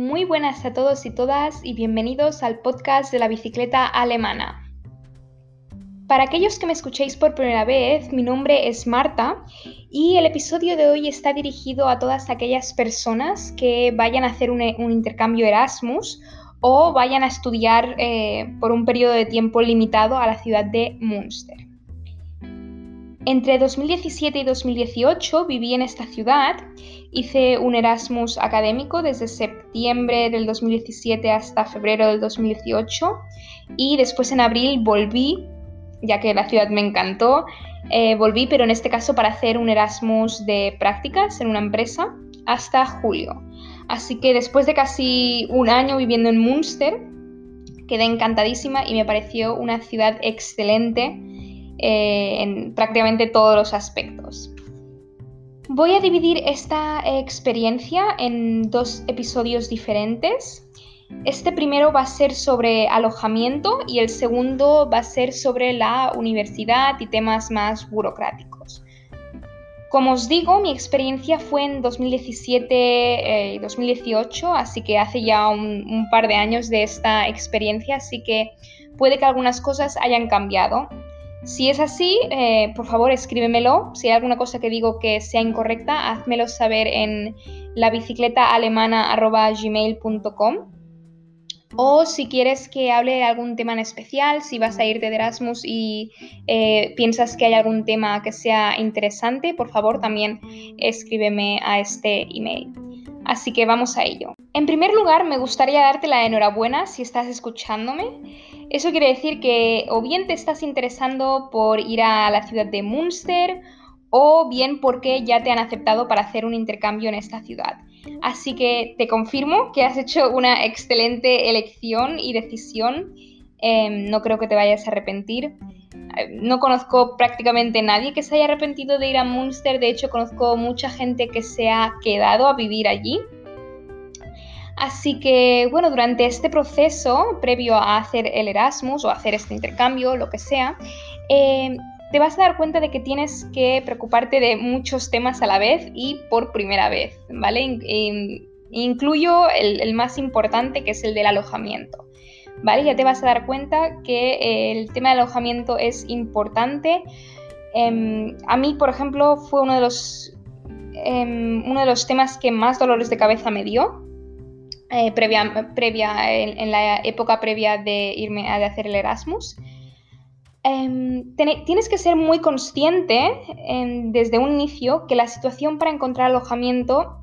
Muy buenas a todos y todas y bienvenidos al podcast de la bicicleta alemana. Para aquellos que me escuchéis por primera vez, mi nombre es Marta y el episodio de hoy está dirigido a todas aquellas personas que vayan a hacer un, intercambio Erasmus o vayan a estudiar eh, por un periodo de tiempo limitado a la ciudad de Münster. Entre 2017 y 2018 viví en esta ciudad, hice un Erasmus académico desde septiembre del 2017 hasta febrero del 2018 y después en abril volví, ya que la ciudad me encantó, eh, volví pero en este caso para hacer un Erasmus de prácticas en una empresa hasta julio. Así que después de casi un año viviendo en Münster, quedé encantadísima y me pareció una ciudad excelente eh, en prácticamente todos los aspectos. Voy a dividir esta experiencia en dos episodios diferentes. Este primero va a ser sobre alojamiento y el segundo va a ser sobre la universidad y temas más burocráticos. Como os digo, mi experiencia fue en 2017 y 2018, así que hace ya un, par de años de esta experiencia, así que puede que algunas cosas hayan cambiado. Si es así, eh, por favor escríbemelo. Si hay alguna cosa que digo que sea incorrecta, házmelo saber en la bicicleta alemana.gmail.com. O si quieres que hable de algún tema en especial, si vas a ir de Erasmus y eh, piensas que hay algún tema que sea interesante, por favor también escríbeme a este email. Así que vamos a ello. En primer lugar, me gustaría darte la enhorabuena si estás escuchándome. Eso quiere decir que o bien te estás interesando por ir a la ciudad de Münster o bien porque ya te han aceptado para hacer un intercambio en esta ciudad. Así que te confirmo que has hecho una excelente elección y decisión. Em, no creo que te vayas a arrepentir. Eh, no conozco prácticamente nadie que se haya arrepentido de ir a Münster. De hecho, conozco mucha gente que se ha quedado a vivir allí. Así que, bueno, durante este proceso, previo a hacer el Erasmus o hacer este intercambio, lo que sea, eh, te vas a dar cuenta de que tienes que preocuparte de muchos temas a la vez y por primera vez, ¿vale? incluyo el, más importante, que es el del alojamiento. ¿Vale? Ya te vas a dar cuenta que el tema del alojamiento es importante. Em, a mí, por ejemplo, fue uno de los, em, uno de los temas que más dolores de cabeza me dio, eh, previa, previa en, la época previa de irme a hacer el Erasmus. Em, tienes que ser muy consciente desde un inicio que la situación para encontrar alojamiento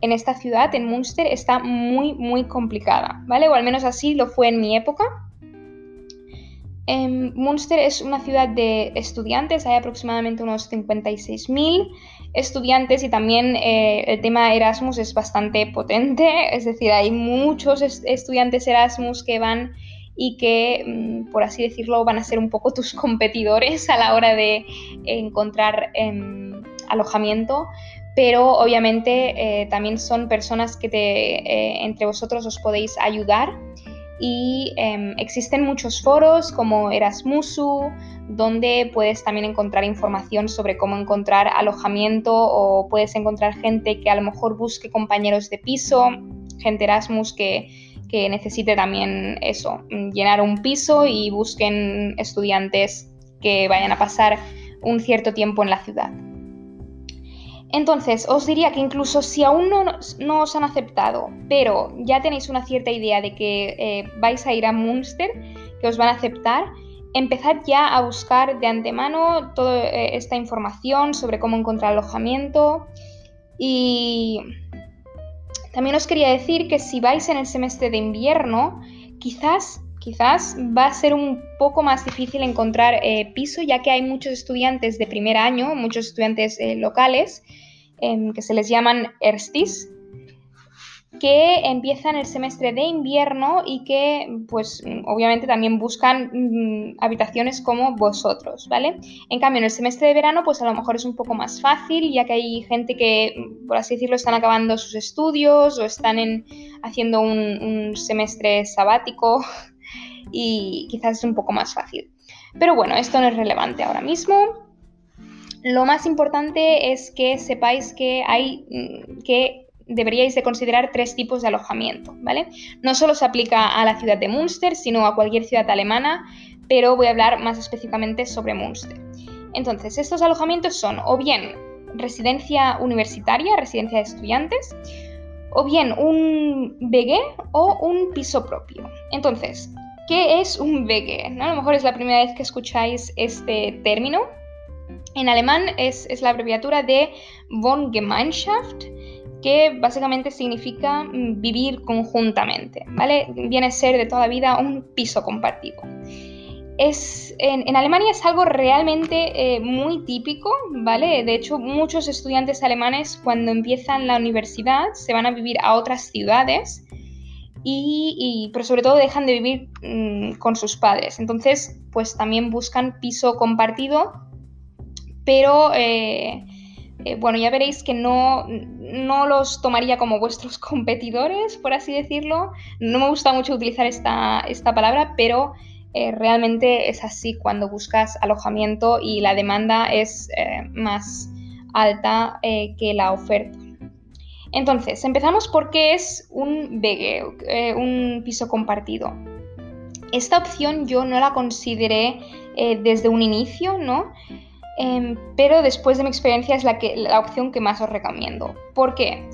en esta ciudad, en Münster, está muy, muy complicada, ¿vale? O al menos así lo fue en mi época. Em, Münster es una ciudad de estudiantes, hay aproximadamente unos 56.000 estudiantes y también eh, el tema Erasmus es bastante potente, es decir, hay muchos estudiantes Erasmus que van y que, mm, por así decirlo, van a ser un poco tus competidores a la hora de encontrar em, alojamiento, pero obviamente eh, también son personas que te, eh, entre vosotros os podéis ayudar y em, existen muchos foros como Erasmusu, donde puedes también encontrar información sobre cómo encontrar alojamiento o puedes encontrar gente que a lo mejor busque compañeros de piso, gente Erasmus que, que necesite también eso, llenar un piso y busquen estudiantes que vayan a pasar un cierto tiempo en la ciudad. Entonces, os diría que incluso si aún no, os han aceptado, pero ya tenéis una cierta idea de que eh, vais a ir a Munster, que os van a aceptar, empezad ya a buscar de antemano toda eh, esta información sobre cómo encontrar alojamiento. Y también os quería decir que si vais en el semestre de invierno, quizás quizás va a ser un poco más difícil encontrar eh, piso, ya que hay muchos estudiantes de primer año, muchos estudiantes locales, em, que se les llaman ERSTIS, que empiezan el semestre de invierno y que, pues, obviamente también buscan mm, habitaciones como vosotros, ¿vale? En cambio, en el semestre de verano, pues a lo mejor es un poco más fácil, ya que hay gente que, por así decirlo, están acabando sus estudios o están en, haciendo un semestre sabático y quizás es un poco más fácil. Pero bueno, esto no es relevante ahora mismo. Lo más importante es que sepáis que hay mm, que deberíais de considerar tres tipos de alojamiento, ¿vale? No solo se aplica a la ciudad de Münster, sino a cualquier ciudad alemana, pero voy a hablar más específicamente sobre Münster. Entonces, estos alojamientos son o bien residencia universitaria, residencia de estudiantes, o bien un BG o un piso propio. Entonces, ¿qué es un BG? ¿No? A lo mejor es la primera vez que escucháis este término. En alemán es, la abreviatura de Wohngemeinschaft, que básicamente significa vivir conjuntamente, ¿vale? Viene a ser de toda vida un piso compartido es, en, Alemania es algo realmente eh, muy típico, ¿vale? De hecho, muchos estudiantes alemanes cuando empiezan la universidad se van a vivir a otras ciudades y, pero sobre todo dejan de vivir mm, con sus padres. Entonces, pues también buscan piso compartido, pero eh, eh, bueno, ya veréis que no, no los tomaría como vuestros competidores, por así decirlo. No me gusta mucho utilizar esta, esta palabra, pero eh, realmente es así cuando buscas alojamiento y la demanda es más alta que la oferta. Entonces, empezamos por qué es un BG, un piso compartido. Esta opción yo no la consideré desde un inicio, ¿no? Em, pero después de mi experiencia es la, que, la opción que más os recomiendo. ¿Por qué?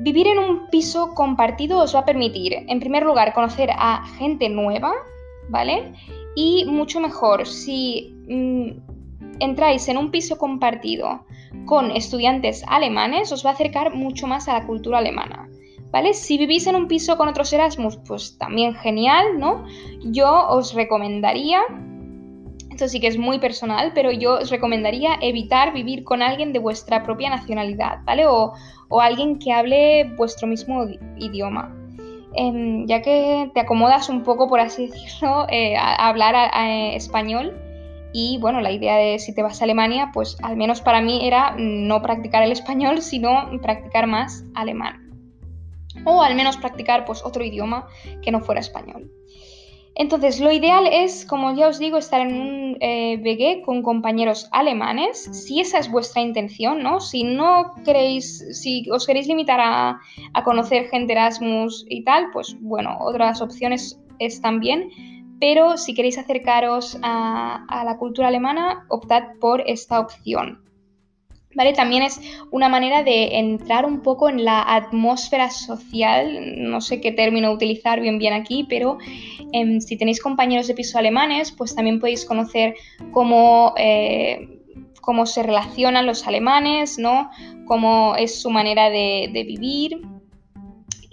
Vivir en un piso compartido os va a permitir, en primer lugar, conocer a gente nueva, ¿vale? Y mucho mejor si mm, entráis en un piso compartido con estudiantes alemanes, os va a acercar mucho más a la cultura alemana. ¿Vale? Si vivís en un piso con otros Erasmus, pues también genial, ¿no? Yo os recomendaría, esto sí que es muy personal, pero yo os recomendaría evitar vivir con alguien de vuestra propia nacionalidad, ¿vale? O, alguien que hable vuestro mismo idioma. Em, ya que te acomodas un poco, por así decirlo, eh, a, hablar español. Y bueno, la idea de si te vas a Alemania, pues al menos para mí era no practicar el español, sino practicar más alemán. O al menos practicar pues otro idioma que no fuera español. Entonces, lo ideal es, como ya os digo, estar en un eh, con compañeros alemanes, si esa es vuestra intención, ¿no? Si no queréis, si os queréis limitar a, conocer gente Erasmus y tal, pues bueno, otras opciones están bien, pero si queréis acercaros a la cultura alemana, optad por esta opción. También es una manera de entrar un poco en la atmósfera social, no sé qué término utilizar bien bien aquí, pero em, si tenéis compañeros de piso alemanes, pues también podéis conocer cómo, eh, cómo se relacionan los alemanes, ¿no? Cómo es su manera de, vivir.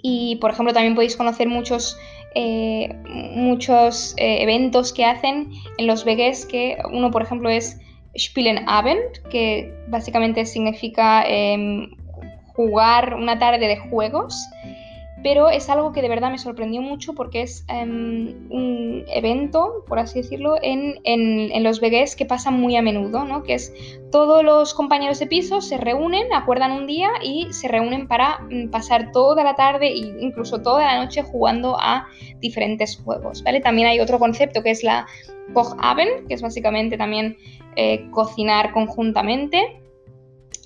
Y, por ejemplo, también podéis conocer muchos eh, muchos eh, eventos que hacen en los vegues, que uno, por ejemplo, es Spielen Abend, que básicamente significa em, jugar una tarde de juegos, pero es algo que de verdad me sorprendió mucho porque es em, un evento, por así decirlo, en, los BGs que pasa muy a menudo, ¿no? que es todos los compañeros de piso se reúnen, acuerdan un día y se reúnen para mm, pasar toda la tarde e incluso toda la noche jugando a diferentes juegos. También hay otro concepto que es la Abend, que es básicamente también eh, cocinar conjuntamente.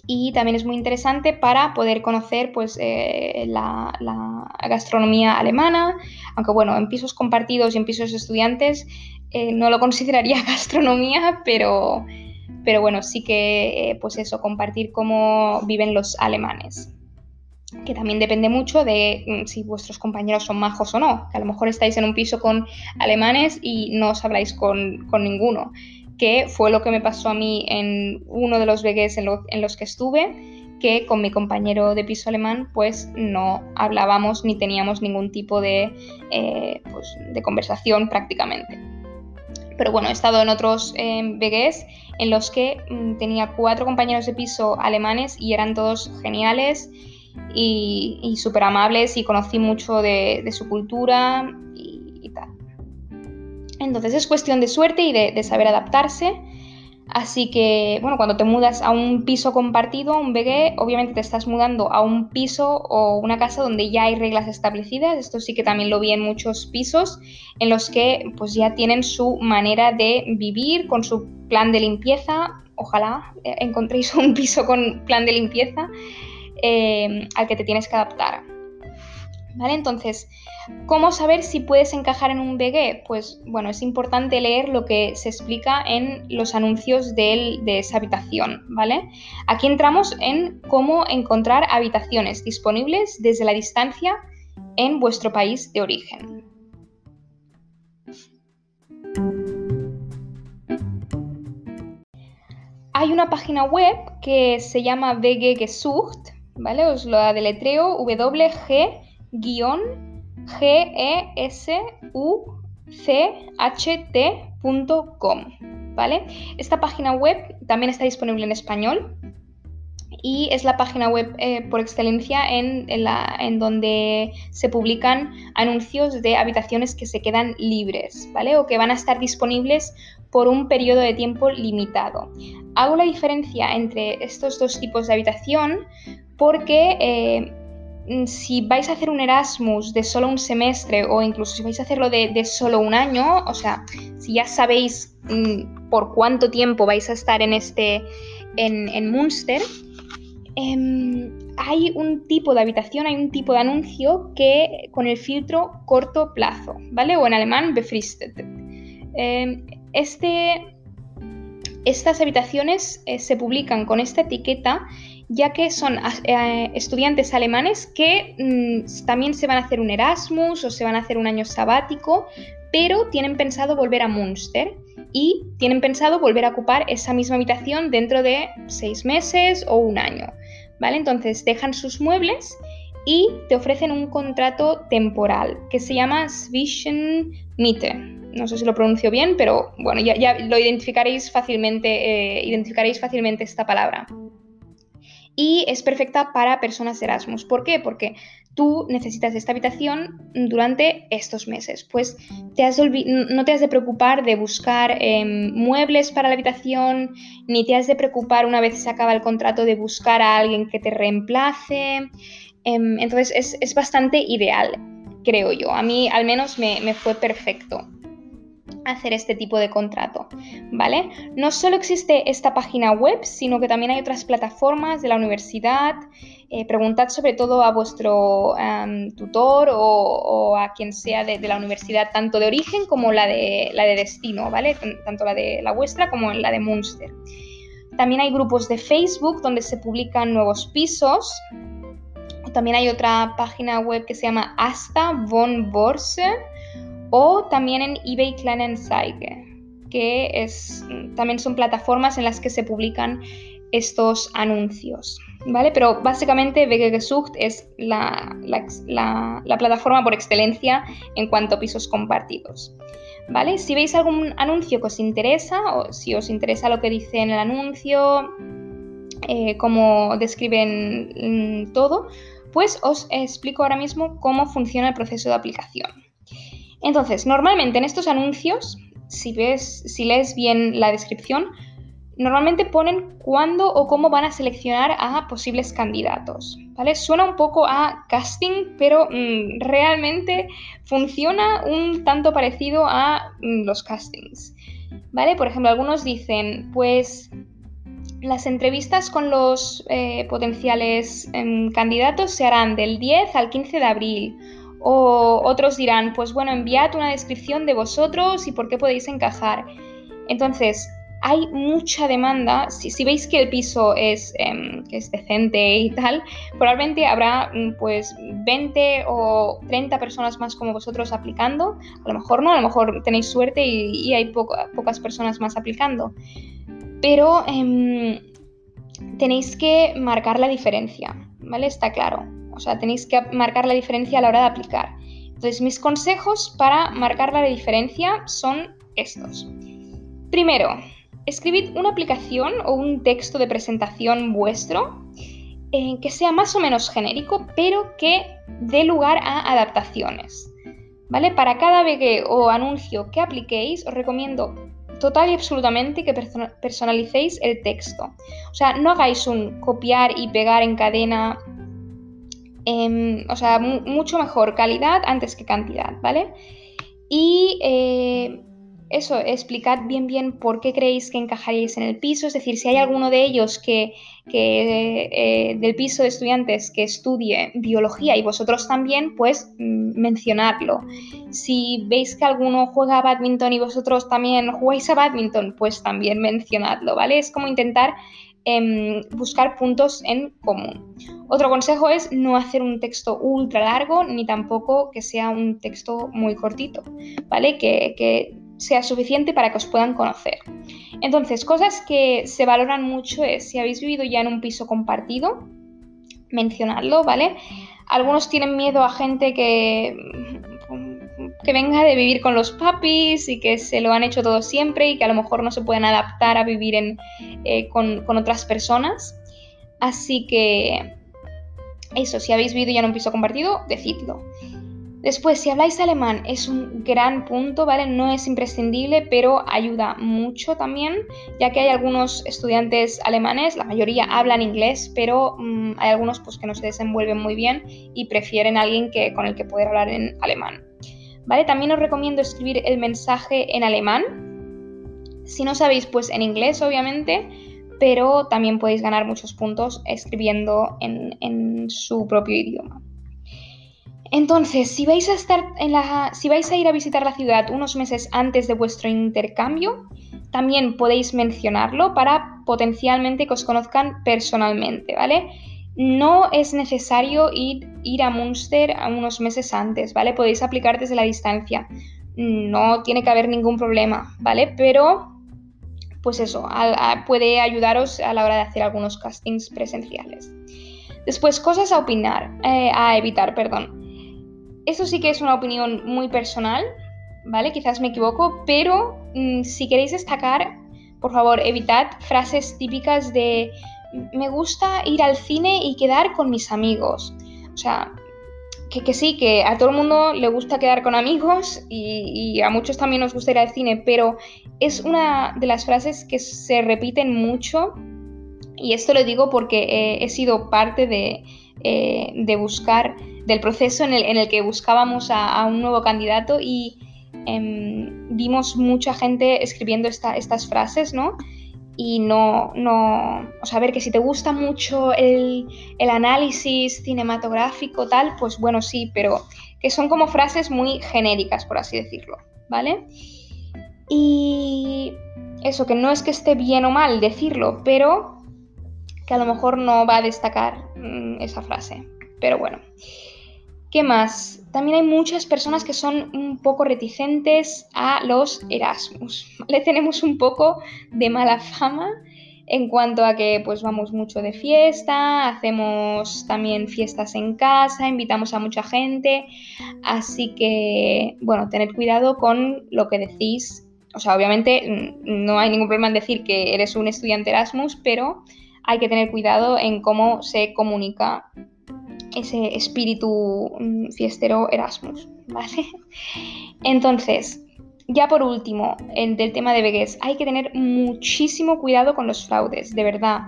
Y también es muy interesante para poder conocer pues, eh, la, gastronomía alemana, aunque bueno, en pisos compartidos y en pisos estudiantes eh, no lo consideraría gastronomía, pero, pero bueno, sí que pues eso, compartir cómo viven los alemanes. Que también depende mucho de mm, si vuestros compañeros son majos o no, que a lo mejor estáis en un piso con alemanes y no os habláis con, ninguno, que fue lo que me pasó a mí en uno de los vegues en, los que estuve, que con mi compañero de piso alemán pues no hablábamos ni teníamos ningún tipo de, eh, pues, de conversación prácticamente. Pero bueno, he estado en otros eh, en los que mm, tenía cuatro compañeros de piso alemanes y eran todos geniales y, súper amables y conocí mucho de, su cultura y. Entonces es cuestión de suerte y de, saber adaptarse. Así que, bueno, cuando te mudas a un piso compartido, un BG, obviamente te estás mudando a un piso o una casa donde ya hay reglas establecidas. Esto sí que también lo vi en muchos pisos, en los que pues ya tienen su manera de vivir con su plan de limpieza. Ojalá eh, encontréis un piso con plan de limpieza eh, al que te tienes que adaptar. Entonces, ¿cómo saber si puedes encajar en un BG? Pues bueno, es importante leer lo que se explica en los anuncios de, esa habitación, ¿vale? Aquí entramos en cómo encontrar habitaciones disponibles desde la distancia en vuestro país de origen. Hay una página web que se llama VG Gesucht, ¿vale? Os lo deletreo WG gesucht.com, ¿vale? Esta página web también está disponible en español y es la página web eh, por excelencia en, en, donde se publican anuncios de habitaciones que se quedan libres, ¿vale? O que van a estar disponibles por un periodo de tiempo limitado. Hago la diferencia entre estos dos tipos de habitación porque eh, si vais a hacer un Erasmus de solo un semestre o incluso si vais a hacerlo de, solo un año, o sea, si ya sabéis mm, por cuánto tiempo vais a estar en este, en, en Munster, em, hay un tipo de habitación, hay un tipo de anuncio que con el filtro corto plazo, ¿vale? O en alemán befristet. Em, este, estas habitaciones eh, se publican con esta etiqueta ya que son eh, estudiantes alemanes que mm, también se van a hacer un Erasmus o se van a hacer un año sabático, pero tienen pensado volver a Munster y tienen pensado volver a ocupar esa misma habitación dentro de seis meses o un año. ¿Vale? Entonces dejan sus muebles y te ofrecen un contrato temporal que se llama Zwischenmiete. No sé si lo pronuncio bien, pero bueno, ya, lo identificaréis fácilmente, eh, identificaréis fácilmente esta palabra y es perfecta para personas Erasmus. ¿Por qué? Porque tú necesitas esta habitación durante estos meses. Pues te has no te has de preocupar de buscar em, muebles para la habitación, ni te has de preocupar una vez se acaba el contrato de buscar a alguien que te reemplace. Em, entonces es, es, bastante ideal, creo yo. A mí al menos me, me fue perfecto hacer este tipo de contrato, ¿vale? No solo existe esta página web, sino que también hay otras plataformas de la universidad. Eh, preguntad sobre todo a vuestro tutor o, a quien sea de, la universidad, tanto de origen como la de, la de destino, ¿vale? Tanto la de la vuestra como la de Munster. También hay grupos de Facebook donde se publican nuevos pisos. También hay otra página web que se llama Asta von Borse o también en eBay Kleinanzeigen, que es, también son plataformas en las que se publican estos anuncios. ¿Vale? Pero básicamente Gesucht es la, la, plataforma por excelencia en cuanto a pisos compartidos. ¿Vale? Si veis algún anuncio que os interesa o si os interesa lo que dice en el anuncio, eh, cómo describen mm, todo, pues os explico ahora mismo cómo funciona el proceso de aplicación. Entonces, normalmente en estos anuncios, si ves, si lees bien la descripción, normalmente ponen cuándo o cómo van a seleccionar a posibles candidatos. ¿vale? Suena un poco a casting, pero mm, realmente funciona un tanto parecido a mm, los castings. ¿Vale? Por ejemplo, algunos dicen, pues las entrevistas con los eh, potenciales em, candidatos se harán del 10 al 15 de abril o otros dirán, pues bueno, enviad una descripción de vosotros y por qué podéis encajar. Entonces, hay mucha demanda. Si, veis que el piso es, em, es decente y tal, probablemente habrá mm, pues 20 o 30 personas más como vosotros aplicando. A lo mejor no, a lo mejor tenéis suerte y, hay pocas personas más aplicando. Pero em, tenéis que marcar la diferencia, ¿vale? Está claro. O sea, tenéis que marcar la diferencia a la hora de aplicar. Entonces, mis consejos para marcar la diferencia son estos. Primero, escribid una aplicación o un texto de presentación vuestro eh, que sea más o menos genérico, pero que dé lugar a adaptaciones. ¿Vale? Para cada VG o anuncio que apliquéis, os recomiendo total y absolutamente que personalicéis el texto. O sea, no hagáis un copiar y pegar en cadena Em, o sea, mucho mejor calidad antes que cantidad, ¿vale? Y eh, eso, explicad bien bien por qué creéis que encajaríais en el piso, es decir, si hay alguno de ellos que, eh, del piso de estudiantes que estudie biología y vosotros también, pues mm, mencionarlo. Si veis que alguno juega a badminton y vosotros también jugáis a badminton, pues también mencionadlo, ¿vale? Es como intentar em, buscar puntos en común. Otro consejo es no hacer un texto ultra largo ni tampoco que sea un texto muy cortito, ¿vale? Que, que sea suficiente para que os puedan conocer. Entonces, cosas que se valoran mucho es si habéis vivido ya en un piso compartido, mencionadlo, ¿vale? Algunos tienen miedo a gente que, que venga de vivir con los papis y que se lo han hecho todo siempre y que a lo mejor no se pueden adaptar a vivir eh, con, otras personas. Así que eso, si habéis vivido ya en un piso compartido, decidlo. Después, si habláis alemán es un gran punto, ¿vale? No es imprescindible, pero ayuda mucho también, ya que hay algunos estudiantes alemanes, la mayoría hablan inglés, pero mm, hay algunos pues, que no se desenvuelven muy bien y prefieren a alguien que, con el que poder hablar en alemán. ¿Vale? También os recomiendo escribir el mensaje en alemán. Si no sabéis, pues en inglés, obviamente, pero también podéis ganar muchos puntos escribiendo en su propio idioma. Entonces, si vais a estar en la, si vais a ir a visitar la ciudad unos meses antes de vuestro intercambio, también podéis mencionarlo para potencialmente que os conozcan personalmente, ¿vale? No es necesario ir, ir a Munster unos meses antes, ¿vale? Podéis aplicar desde la distancia. No tiene que haber ningún problema, ¿vale? Pero, pues eso, puede ayudaros a la hora de hacer algunos castings presenciales. Después, cosas a opinar, eh, a evitar, perdón. Eso sí que es una opinión muy personal, ¿vale? Quizás me equivoco, pero mm, si queréis destacar, por favor, evitad frases típicas de me gusta ir al cine y quedar con mis amigos. O sea, que, sí, que a todo el mundo le gusta quedar con amigos y, a muchos también nos gusta ir al cine, pero es una de las frases que se repiten mucho y esto lo digo porque eh, he sido parte de, eh, de buscar del proceso en el, que buscábamos a, un nuevo candidato y em, vimos mucha gente escribiendo estas frases, ¿no? Y no, no, o sea, a ver, que si te gusta mucho el, el análisis cinematográfico, tal, pues bueno, sí, pero que son como frases muy genéricas, por así decirlo, ¿vale? Y eso, que no es que esté bien o mal decirlo, pero que a lo mejor no va a destacar mm, esa frase. Pero bueno. ¿Qué más? También hay muchas personas que son un poco reticentes a los Erasmus. Le tenemos un poco de mala fama en cuanto a que pues vamos mucho de fiesta, hacemos también fiestas en casa, invitamos a mucha gente, así que bueno, tened cuidado con lo que decís. O sea, obviamente no hay ningún problema en decir que eres un estudiante Erasmus, pero hay que tener cuidado en cómo se comunica ese espíritu mm, fiestero Erasmus, ¿vale? Entonces, ya por último, el del tema de Vegas, hay que tener muchísimo cuidado con los fraudes, de verdad.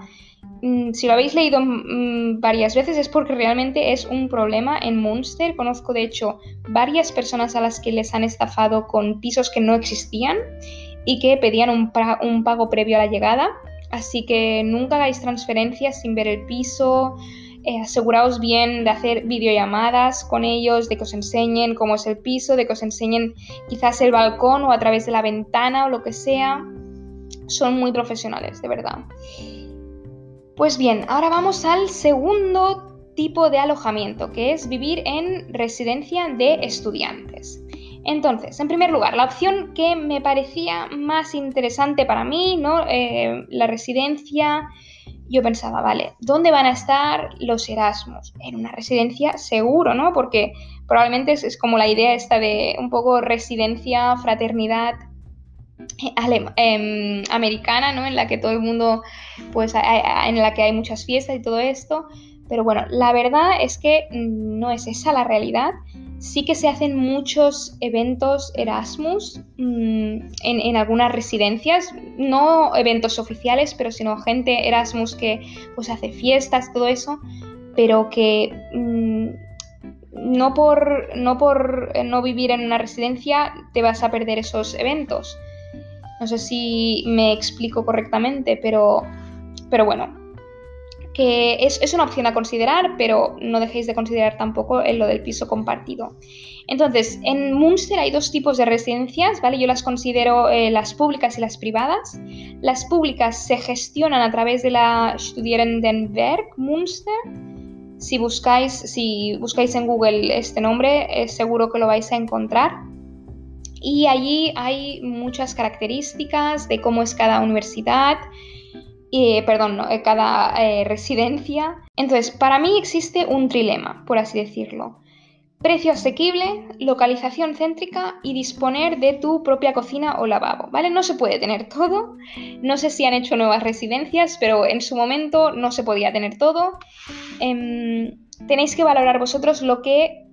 Mm, si lo habéis leído mm, varias veces es porque realmente es un problema en Munster. Conozco de hecho varias personas a las que les han estafado con pisos que no existían y que pedían un, un pago previo a la llegada. Así que nunca hagáis transferencias sin ver el piso, eh, aseguraos bien de hacer videollamadas con ellos, de que os enseñen cómo es el piso, de que os enseñen quizás el balcón o a través de la ventana o lo que sea. Son muy profesionales, de verdad. Pues bien, ahora vamos al segundo tipo de alojamiento, que es vivir en residencia de estudiantes. Entonces, en primer lugar, la opción que me parecía más interesante para mí, ¿no? Eh, la residencia yo pensaba, vale, ¿dónde van a estar los Erasmus? En una residencia seguro, ¿no? Porque probablemente es, como la idea esta de un poco residencia, fraternidad eh, em, americana, ¿no? En la que todo el mundo, pues, en la que hay muchas fiestas y todo esto. Pero bueno, la verdad es que no es esa la realidad. Sí que se hacen muchos eventos Erasmus mm, en, algunas residencias, no eventos oficiales, pero sino gente Erasmus que pues hace fiestas, todo eso, pero que mm, no, por, no por no vivir en una residencia te vas a perder esos eventos. No sé si me explico correctamente, pero, pero bueno, que es, una opción a considerar, pero no dejéis de considerar tampoco en lo del piso compartido. Entonces, en Munster hay dos tipos de residencias, ¿vale? Yo las considero eh, las públicas y las privadas. Las públicas se gestionan a través de la Studierendenwerk Munster. Si buscáis, si buscáis en Google este nombre, seguro que lo vais a encontrar. Y allí hay muchas características de cómo es cada universidad, perdón, eh, cada eh, residencia. Entonces, para mí existe un trilema, por así decirlo. Precio asequible, localización céntrica y disponer de tu propia cocina o lavabo, ¿vale? No se puede tener todo. No sé si han hecho nuevas residencias, pero en su momento no se podía tener todo. Em, tenéis que valorar vosotros lo que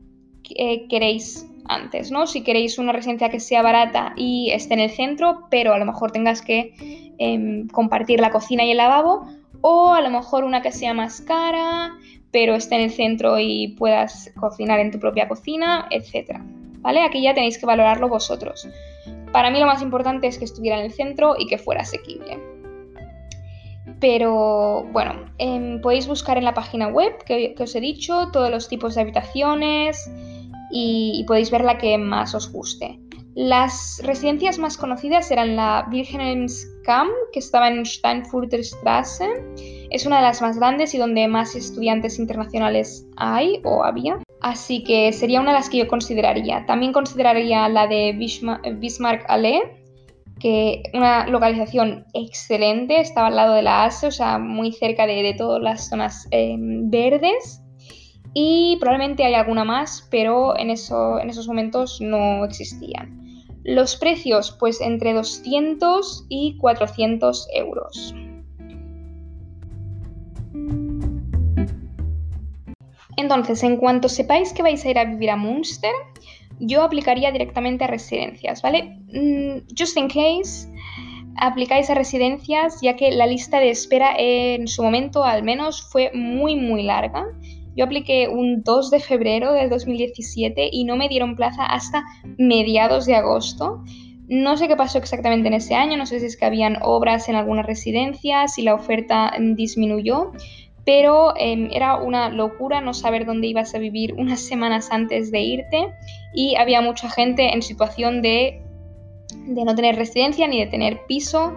eh, queréis antes, ¿no? Si queréis una residencia que sea barata y esté en el centro, pero a lo mejor tengas que Em, compartir la cocina y el lavabo, o a lo mejor una que sea más cara, pero esté en el centro y puedas cocinar en tu propia cocina, etc. ¿Vale? Aquí ya tenéis que valorarlo vosotros. Para mí lo más importante es que estuviera en el centro y que fuera asequible. Pero bueno, em, podéis buscar en la página web que, os he dicho todos los tipos de habitaciones y podéis ver la que más os guste. Las residencias más conocidas eran la Wilhelmskamp, que estaba en Steinfurter Straße. Es una de las más grandes y donde más estudiantes internacionales hay o había. Así que sería una de las que yo consideraría. También consideraría la de Bismarck Allee, que una localización excelente, estaba al lado de la ASE, o sea, muy cerca de, todas las zonas em, verdes. Y probablemente hay alguna más, pero en, eso, en esos momentos no existían. Los precios, pues entre 200 y 400 euros. Entonces, en cuanto sepáis que vais a ir a vivir a Munster, yo aplicaría directamente a residencias, ¿vale? Mm, just in case, aplicáis a residencias, ya que la lista de espera en su momento al menos fue muy, muy larga yo apliqué un 2 de febrero del 2017 y no me dieron plaza hasta mediados de agosto. No sé qué pasó exactamente en ese año, no sé si es que habían obras en algunas residencias, y la oferta disminuyó, pero em, era una locura no saber dónde ibas a vivir unas semanas antes de irte y había mucha gente en situación de no tener residencia ni de tener piso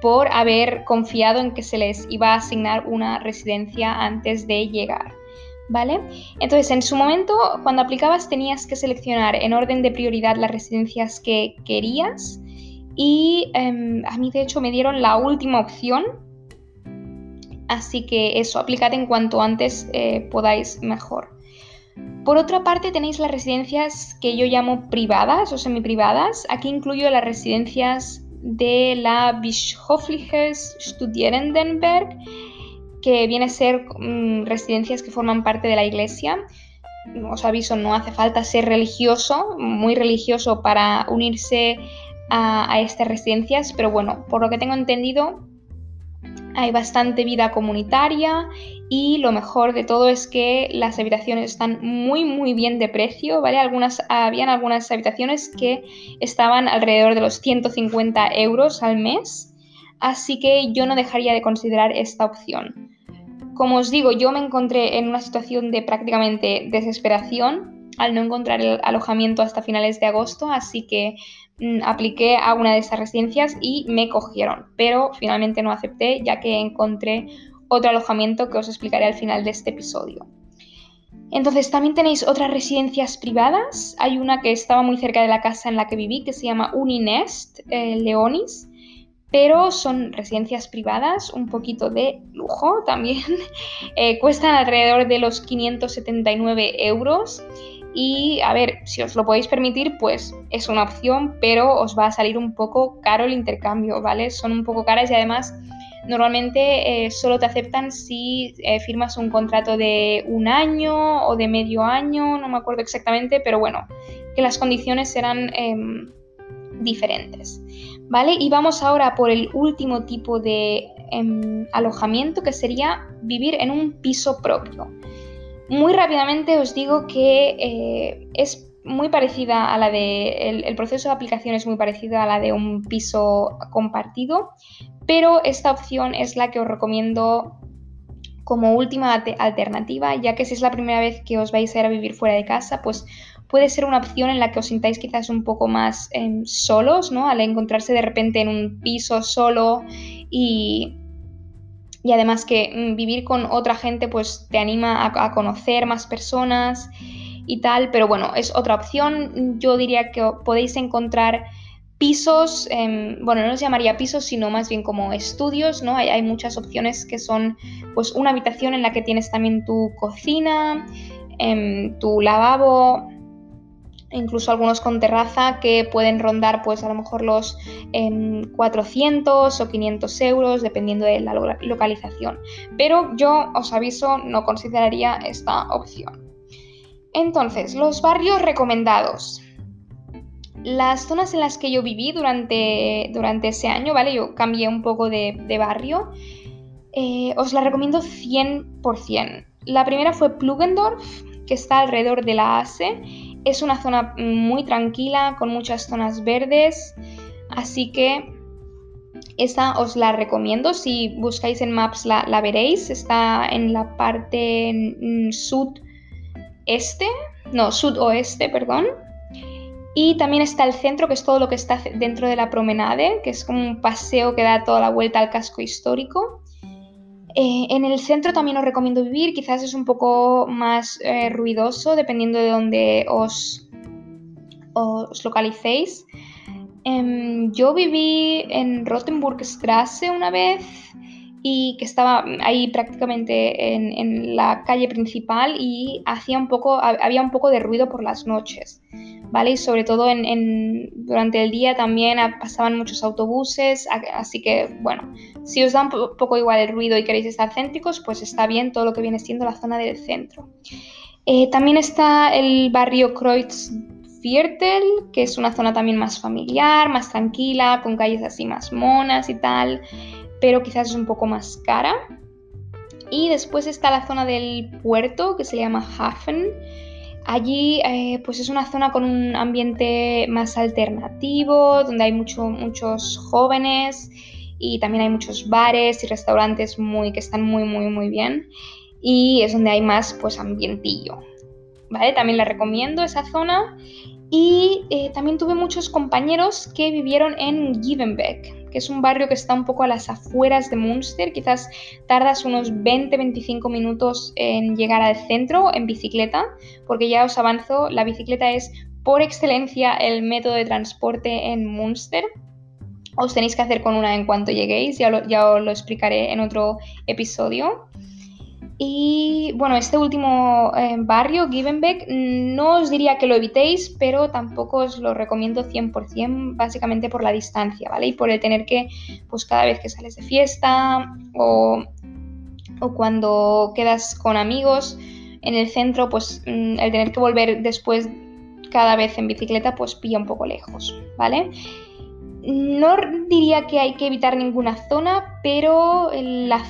por haber confiado en que se les iba a asignar una residencia antes de llegar. ¿Vale? Entonces, en su momento, cuando aplicabas tenías que seleccionar en orden de prioridad las residencias que querías y em, a mí de hecho me dieron la última opción, así que eso, aplicad en cuanto antes eh, podáis mejor. Por otra parte, tenéis las residencias que yo llamo privadas o semiprivadas. Aquí incluyo las residencias de la Bischofliches Studierendenberg que viene a ser mm, residencias que forman parte de la iglesia. Os aviso, no hace falta ser religioso, muy religioso para unirse a, a estas residencias, pero bueno, por lo que tengo entendido, hay bastante vida comunitaria y lo mejor de todo es que las habitaciones están muy muy bien de precio, ¿vale? Algunas, habían algunas habitaciones que estaban alrededor de los 150 euros al mes, así que yo no dejaría de considerar esta opción. Como os digo, yo me encontré en una situación de prácticamente desesperación al no encontrar el alojamiento hasta finales de agosto, así que mm, apliqué a una de esas residencias y me cogieron, pero finalmente no acepté ya que encontré otro alojamiento que os explicaré al final de este episodio. Entonces también tenéis otras residencias privadas. Hay una que estaba muy cerca de la casa en la que viví que se llama Uninest eh, Leonis pero son residencias privadas, un poquito de lujo también. Eh, cuestan alrededor de los 579 euros. Y a ver, si os lo podéis permitir, pues es una opción, pero os va a salir un poco caro el intercambio, ¿vale? Son un poco caras y además normalmente eh, solo te aceptan si eh, firmas un contrato de un año o de medio año, no me acuerdo exactamente, pero bueno, que las condiciones serán em, diferentes. ¿Vale? Y vamos ahora por el último tipo de em, alojamiento que sería vivir en un piso propio. Muy rápidamente os digo que eh, es muy parecida a la de, el, proceso de aplicación es muy parecido a la de un piso compartido, pero esta opción es la que os recomiendo como última alternativa, ya que si es la primera vez que os vais a ir a vivir fuera de casa, pues puede ser una opción en la que os sintáis quizás un poco más em, solos, ¿no? Al encontrarse de repente en un piso solo y, y además que mm, vivir con otra gente pues te anima a conocer más personas y tal, pero bueno, es otra opción. Yo diría que podéis encontrar pisos, em, bueno, no los llamaría pisos, sino más bien como estudios, ¿no? Hay, muchas opciones que son pues una habitación en la que tienes también tu cocina, em, tu lavabo, incluso algunos con terraza que pueden rondar pues a lo mejor los 400 em, o 500 euros dependiendo de la localización. Pero yo os aviso, no consideraría esta opción. Entonces, los barrios recomendados. Las zonas en las que yo viví durante, durante ese año, ¿vale? Yo cambié un poco de, barrio. Eh, os la recomiendo 100%. La primera fue Plugendorf, que está alrededor de la ASE. Es una zona muy tranquila, con muchas zonas verdes. Así que esa os la recomiendo. Si buscáis en Maps la, la veréis. Está en la parte sur este, no, sudoeste, perdón. Y también está el centro, que es todo lo que está dentro de la promenade, que es como un paseo que da toda la vuelta al casco histórico. Eh, en el centro también os recomiendo vivir, quizás es un poco más eh, ruidoso dependiendo de dónde os, localicéis. Em, yo viví en Rottenburgstrasse una vez y que estaba ahí prácticamente en, la calle principal y hacía un poco, había un poco de ruido por las noches, ¿vale? Y sobre todo durante el día también pasaban muchos autobuses, así que bueno, si os da un poco igual el ruido y queréis estar céntricos, pues está bien todo lo que viene siendo la zona del centro. Eh, también está el barrio Kreuzviertel, que es una zona también más familiar, más tranquila, con calles así más monas y tal pero quizás es un poco más cara. Y después está la zona del puerto que se llama Hafen. Allí eh, pues es una zona con un ambiente más alternativo, donde hay muchos jóvenes y también hay muchos bares y restaurantes muy, que están muy, muy, muy bien. Y es donde hay más pues ambientillo. ¿Vale? También la recomiendo esa zona. Y eh, también tuve muchos compañeros que vivieron en Givenbeck, que es un barrio que está un poco a las afueras de Munster. Quizás tardas unos 20-25 minutos en llegar al centro en bicicleta, porque ya os avanzo, la bicicleta es por excelencia el método de transporte en Munster. Os tenéis que hacer con una en cuanto lleguéis, ya, ya os lo explicaré en otro episodio. Y bueno, este último eh, barrio, Givenbeck, no os diría que lo evitéis, pero tampoco os lo recomiendo 100%, básicamente por la distancia, ¿vale? Y por el tener que, pues cada vez que sales de fiesta o, o cuando quedas con amigos en el centro, pues mm, el tener que volver después cada vez en bicicleta, pues pilla un poco lejos, ¿vale? No diría que hay que evitar ninguna zona, pero la,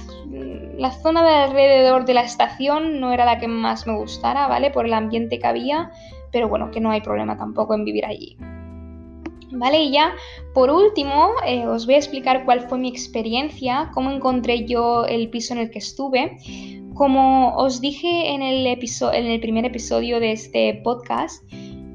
zona de alrededor de la estación no era la que más me gustara, ¿vale? Por el ambiente que había, pero bueno, que no hay problema tampoco en vivir allí. ¿Vale? Y ya, por último, eh, os voy a explicar cuál fue mi experiencia, cómo encontré yo el piso en el que estuve. Como os dije en el, en el primer episodio de este podcast,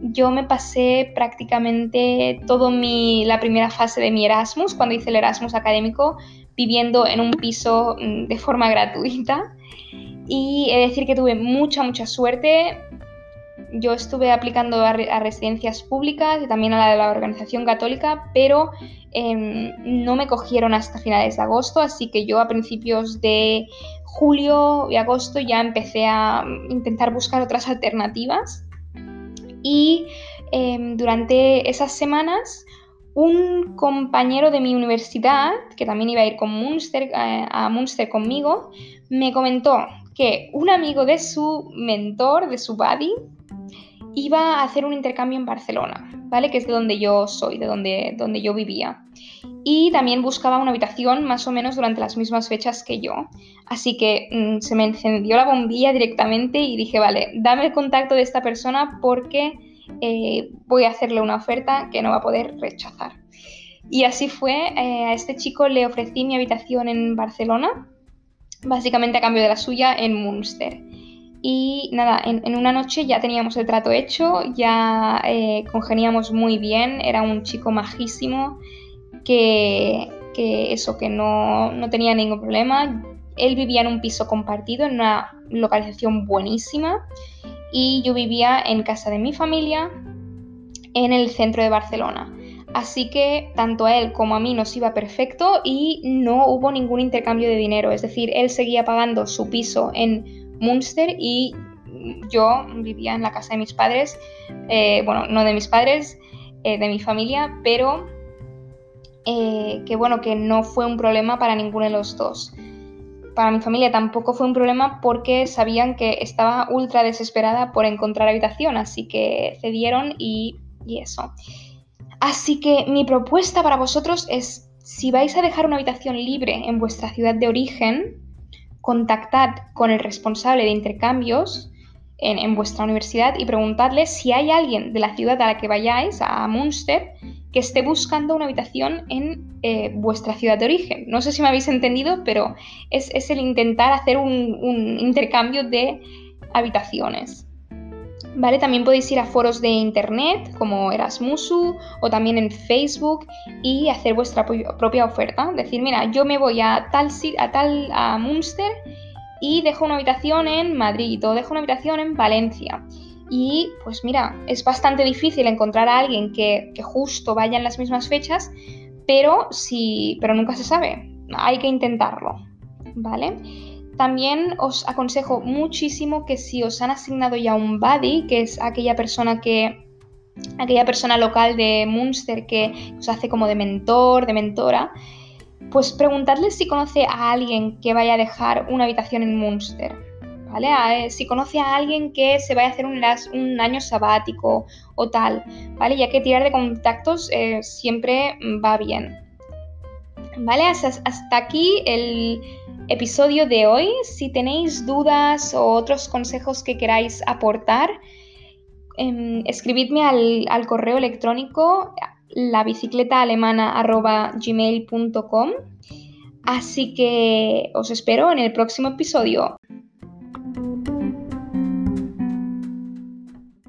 yo me pasé prácticamente toda la primera fase de mi Erasmus, cuando hice el Erasmus académico, viviendo en un piso mm, de forma gratuita. Y he de decir que tuve mucha, mucha suerte. Yo estuve aplicando a, residencias públicas y también a la de la organización católica, pero em, no me cogieron hasta finales de agosto, así que yo a principios de julio y agosto ya empecé a mm, intentar buscar otras alternativas y em, durante esas semanas un compañero de mi universidad, que también iba a ir con a Munster conmigo, me comentó que un amigo de su mentor, de su buddy, iba a hacer un intercambio en Barcelona, ¿vale? Que es de donde yo soy, de donde, donde yo vivía. Y también buscaba una habitación más o menos durante las mismas fechas que yo. Así que mm, se me encendió la bombilla directamente y dije, vale, dame el contacto de esta persona porque eh, voy a hacerle una oferta que no va a poder rechazar. Y así fue, eh, a este chico le ofrecí mi habitación en Barcelona, básicamente a cambio de la suya en Munster. Y nada, en, una noche ya teníamos el trato hecho, ya eh, muy bien, era un chico majísimo que, eso, que no, no, tenía ningún problema. Él vivía en un piso compartido, en una localización buenísima, y yo vivía en casa de mi familia, en el centro de Barcelona. Así que tanto a él como a mí nos iba perfecto y no hubo ningún intercambio de dinero. Es decir, él seguía pagando su piso en Munster y yo vivía en la casa de mis padres, eh, bueno, no de mis padres, eh, de mi familia, pero eh, que bueno, que no fue un problema para ninguno de los dos. Para mi familia tampoco fue un problema porque sabían que estaba ultra desesperada por encontrar habitación, así que cedieron y, eso. Así que mi propuesta para vosotros es, si vais a dejar una habitación libre en vuestra ciudad de origen, contactad con el responsable de intercambios en, vuestra universidad y preguntadle si hay alguien de la ciudad a la que vayáis, a Munster, que esté buscando una habitación en eh, vuestra ciudad de origen. No sé si me habéis entendido, pero es, el intentar hacer un intercambio de habitaciones. ¿Vale? También podéis ir a foros de internet como Erasmusu o también en Facebook y hacer vuestra propia oferta. Decir, mira, yo me voy a tal, a tal a Munster y dejo una habitación en Madrid o dejo una habitación en Valencia. Y pues mira, es bastante difícil encontrar a alguien que, que justo vaya en las mismas fechas, pero, si, pero nunca se sabe. Hay que intentarlo. ¿Vale? También os aconsejo muchísimo que si os han asignado ya un buddy, que es aquella persona que aquella persona local de Munster que os hace como de mentor, de mentora, pues preguntadle si conoce a alguien que vaya a dejar una habitación en Munster. Eh, si conoce a alguien que se vaya a hacer un, año sabático o tal, ¿vale? Ya que tirar de contactos eh, siempre va bien. ¿Vale? hasta aquí el, episodio de hoy. Si tenéis dudas o otros consejos que queráis aportar, em, escribidme al, correo electrónico la bicicleta gmail.com. Así que os espero en el próximo episodio.